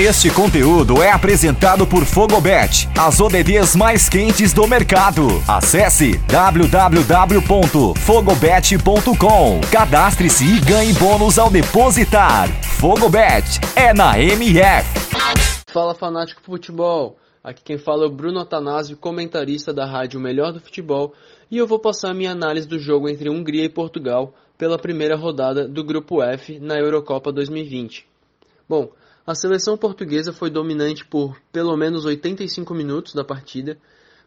Este conteúdo é apresentado por Fogobet, as ODDs mais quentes do mercado. Acesse www.fogobet.com. Cadastre-se e ganhe bônus ao depositar. Fogobet é na MF. Fala fanático futebol. Aqui quem fala é o Bruno Atanásio, comentarista da rádio Melhor do Futebol, e eu vou passar a minha análise do jogo entre Hungria e Portugal pela primeira rodada do Grupo F na Eurocopa 2020. Bom, a seleção portuguesa foi dominante por pelo menos 85 minutos da partida,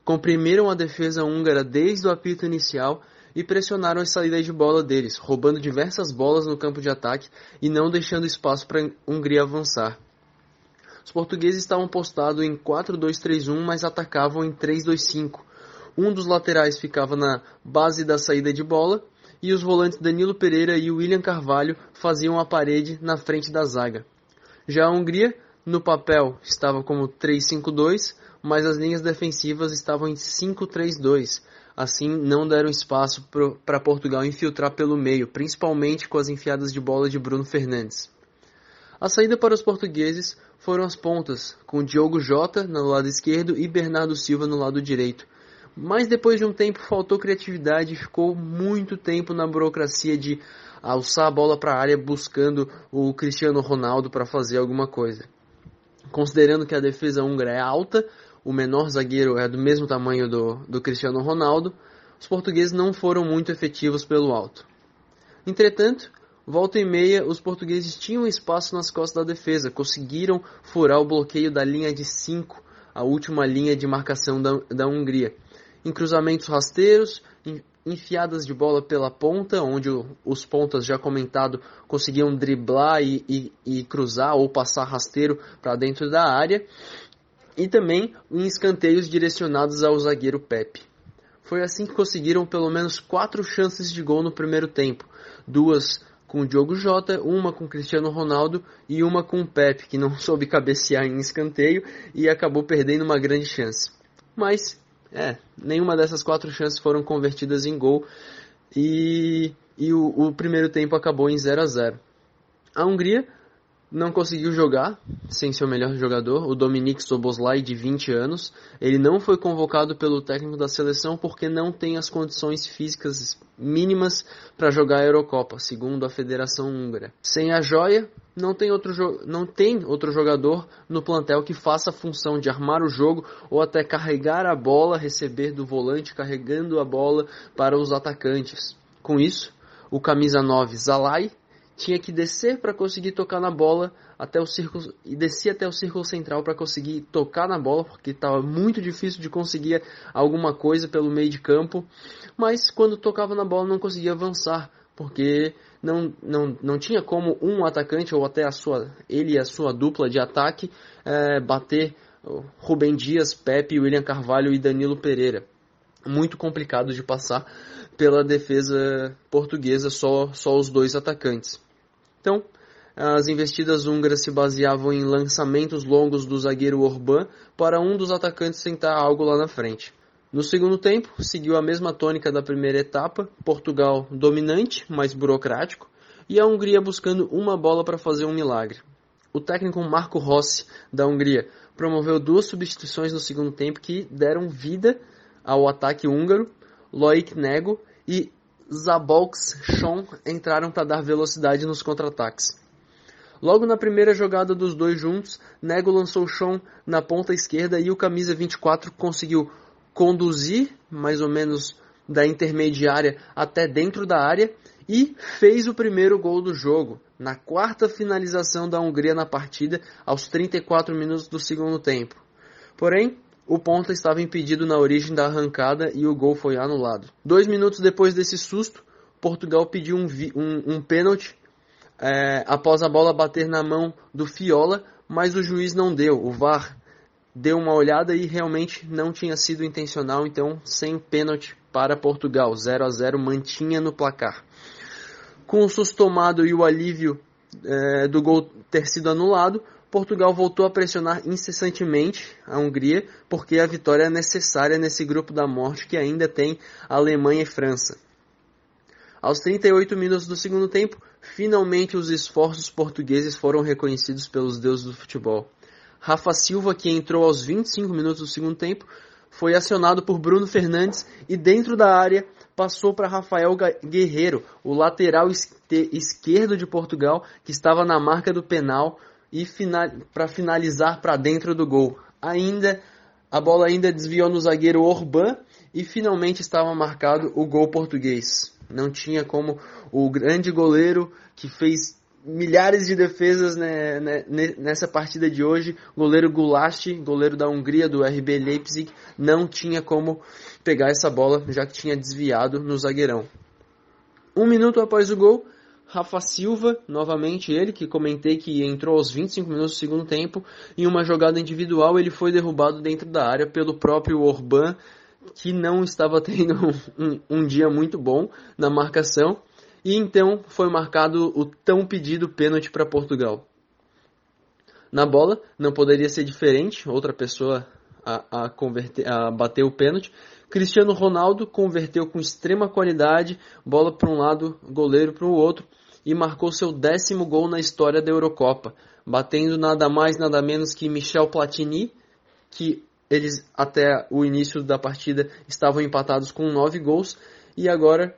comprimiram a defesa húngara desde o apito inicial e pressionaram as saídas de bola deles, roubando diversas bolas no campo de ataque e não deixando espaço para a Hungria avançar. Os portugueses estavam postados em 4-2-3-1, mas atacavam em 3-2-5. Um dos laterais ficava na base da saída de bola e os volantes Danilo Pereira e William Carvalho faziam a parede na frente da zaga. Já a Hungria, no papel, estava como 3-5-2, mas as linhas defensivas estavam em 5-3-2. Assim, não deram espaço para Portugal infiltrar pelo meio, principalmente com as enfiadas de bola de Bruno Fernandes. A saída para os portugueses foram as pontas, com Diogo Jota no lado esquerdo e Bernardo Silva no lado direito. Mas depois de um tempo faltou criatividade e ficou muito tempo na burocracia de alçar a bola para a área buscando o Cristiano Ronaldo para fazer alguma coisa. Considerando que a defesa húngara é alta, o menor zagueiro é do mesmo tamanho do, do Cristiano Ronaldo, os portugueses não foram muito efetivos pelo alto. Entretanto, volta e meia, os portugueses tinham espaço nas costas da defesa, conseguiram furar o bloqueio da linha de 5, a última linha de marcação da, da Hungria. Em cruzamentos rasteiros, enfiadas de bola pela ponta, onde os pontas já comentado conseguiam driblar e, e, e cruzar ou passar rasteiro para dentro da área, e também em escanteios direcionados ao zagueiro Pepe. Foi assim que conseguiram pelo menos quatro chances de gol no primeiro tempo, duas com o Diogo Jota, uma com Cristiano Ronaldo e uma com o Pepe, que não soube cabecear em escanteio e acabou perdendo uma grande chance. Mas é, nenhuma dessas quatro chances foram convertidas em gol e, e o, o primeiro tempo acabou em 0 a 0. A Hungria não conseguiu jogar sem seu melhor jogador, o Dominik Soboslai, de 20 anos. Ele não foi convocado pelo técnico da seleção porque não tem as condições físicas mínimas para jogar a Eurocopa, segundo a Federação Húngara. Sem a joia, não tem, outro não tem outro jogador no plantel que faça a função de armar o jogo ou até carregar a bola, receber do volante, carregando a bola para os atacantes. Com isso, o camisa 9 Zalai tinha que descer para conseguir tocar na bola até o círculo e descia até o círculo central para conseguir tocar na bola, porque estava muito difícil de conseguir alguma coisa pelo meio de campo, mas quando tocava na bola não conseguia avançar, porque não, não, não tinha como um atacante ou até a sua ele e a sua dupla de ataque é, bater Rubem Dias, Pepe, William Carvalho e Danilo Pereira. Muito complicado de passar pela defesa portuguesa, só, só os dois atacantes. Então, as investidas húngaras se baseavam em lançamentos longos do zagueiro Orban para um dos atacantes tentar algo lá na frente. No segundo tempo, seguiu a mesma tônica da primeira etapa, Portugal dominante, mais burocrático, e a Hungria buscando uma bola para fazer um milagre. O técnico Marco Rossi, da Hungria, promoveu duas substituições no segundo tempo que deram vida ao ataque húngaro. Loic Nego e Zabolks Sean entraram para dar velocidade nos contra-ataques. Logo na primeira jogada dos dois juntos, Nego lançou Sean na ponta esquerda e o camisa 24 conseguiu conduzir mais ou menos da intermediária até dentro da área e fez o primeiro gol do jogo, na quarta finalização da Hungria na partida, aos 34 minutos do segundo tempo. Porém, o ponta estava impedido na origem da arrancada e o gol foi anulado. Dois minutos depois desse susto, Portugal pediu um, um, um pênalti é, após a bola bater na mão do Fiola, mas o juiz não deu. O VAR deu uma olhada e realmente não tinha sido intencional, então sem pênalti para Portugal. 0 a 0 mantinha no placar. Com o susto tomado e o alívio é, do gol ter sido anulado, Portugal voltou a pressionar incessantemente a Hungria, porque a vitória é necessária nesse grupo da morte que ainda tem Alemanha e França. Aos 38 minutos do segundo tempo, finalmente os esforços portugueses foram reconhecidos pelos deuses do futebol. Rafa Silva, que entrou aos 25 minutos do segundo tempo, foi acionado por Bruno Fernandes e dentro da área passou para Rafael Guerreiro, o lateral esquerdo de Portugal, que estava na marca do penal e final, para finalizar para dentro do gol. Ainda a bola ainda desviou no zagueiro Orban e finalmente estava marcado o gol português. Não tinha como o grande goleiro que fez milhares de defesas né, né, nessa partida de hoje. Goleiro Goulash, goleiro da Hungria, do RB Leipzig, não tinha como pegar essa bola, já que tinha desviado no zagueirão. Um minuto após o gol, Rafa Silva, novamente ele, que comentei que entrou aos 25 minutos do segundo tempo, em uma jogada individual ele foi derrubado dentro da área pelo próprio Orban, que não estava tendo um, um dia muito bom na marcação e então foi marcado o tão pedido pênalti para Portugal. Na bola, não poderia ser diferente, outra pessoa a, a, converter, a bater o pênalti. Cristiano Ronaldo converteu com extrema qualidade, bola para um lado, goleiro para o outro, e marcou seu décimo gol na história da Eurocopa, batendo nada mais nada menos que Michel Platini, que eles até o início da partida estavam empatados com nove gols, e agora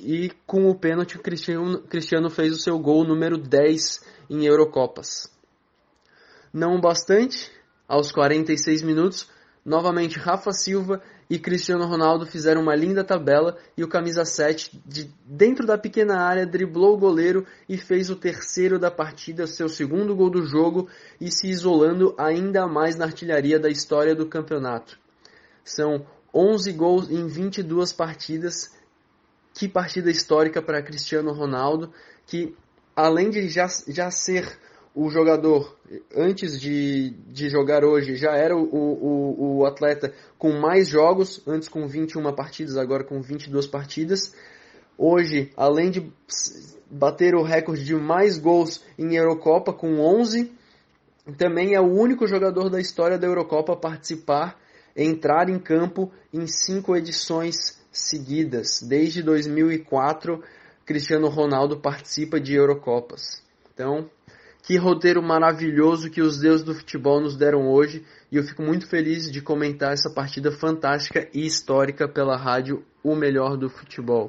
e com o pênalti Cristiano, Cristiano fez o seu gol número 10 em Eurocopas. Não bastante, aos 46 minutos, novamente Rafa Silva e Cristiano Ronaldo fizeram uma linda tabela e o camisa 7 de dentro da pequena área driblou o goleiro e fez o terceiro da partida, seu segundo gol do jogo e se isolando ainda mais na artilharia da história do campeonato. São 11 gols em 22 partidas que partida histórica para Cristiano Ronaldo, que além de já, já ser o jogador, antes de, de jogar hoje, já era o, o, o atleta com mais jogos, antes com 21 partidas, agora com 22 partidas. Hoje, além de bater o recorde de mais gols em Eurocopa, com 11, também é o único jogador da história da Eurocopa a participar, entrar em campo em cinco edições seguidas. Desde 2004, Cristiano Ronaldo participa de Eurocopas. Então, que roteiro maravilhoso que os deuses do futebol nos deram hoje. E eu fico muito feliz de comentar essa partida fantástica e histórica pela rádio O Melhor do Futebol.